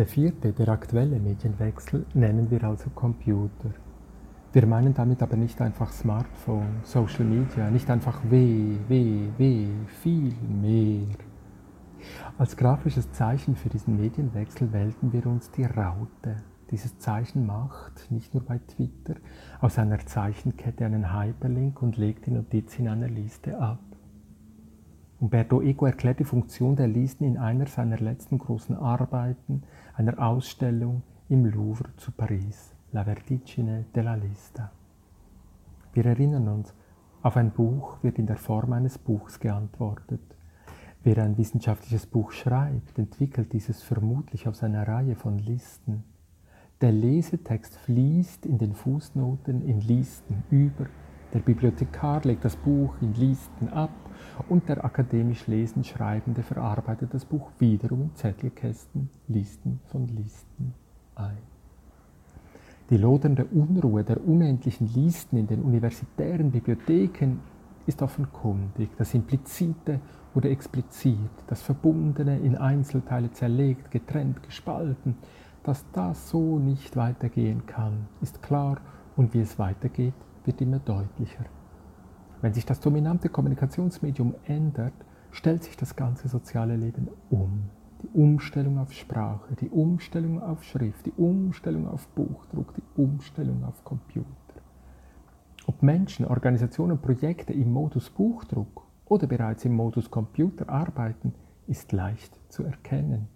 Der vierte, der aktuelle Medienwechsel nennen wir also Computer. Wir meinen damit aber nicht einfach Smartphone, Social Media, nicht einfach weh, weh, weh, viel mehr. Als grafisches Zeichen für diesen Medienwechsel wählten wir uns die Raute. Dieses Zeichen macht, nicht nur bei Twitter, aus einer Zeichenkette einen Hyperlink und legt die Notiz in einer Liste ab. Umberto Eco erklärt die Funktion der Listen in einer seiner letzten großen Arbeiten, einer Ausstellung im Louvre zu Paris, La Vertigine della Lista. Wir erinnern uns, auf ein Buch wird in der Form eines Buchs geantwortet. Wer ein wissenschaftliches Buch schreibt, entwickelt dieses vermutlich aus einer Reihe von Listen. Der Lesetext fließt in den Fußnoten in Listen über, der Bibliothekar legt das Buch in Listen ab und der akademisch lesend Schreibende verarbeitet das Buch wiederum in Zettelkästen, Listen von Listen ein. Die lodernde Unruhe der unendlichen Listen in den universitären Bibliotheken ist offenkundig. Das Implizite wurde explizit, das Verbundene in Einzelteile zerlegt, getrennt, gespalten. Dass das so nicht weitergehen kann, ist klar und wie es weitergeht, wird immer deutlicher. Wenn sich das dominante Kommunikationsmedium ändert, stellt sich das ganze soziale Leben um. Die Umstellung auf Sprache, die Umstellung auf Schrift, die Umstellung auf Buchdruck, die Umstellung auf Computer. Ob Menschen, Organisationen, Projekte im Modus Buchdruck oder bereits im Modus Computer arbeiten, ist leicht zu erkennen.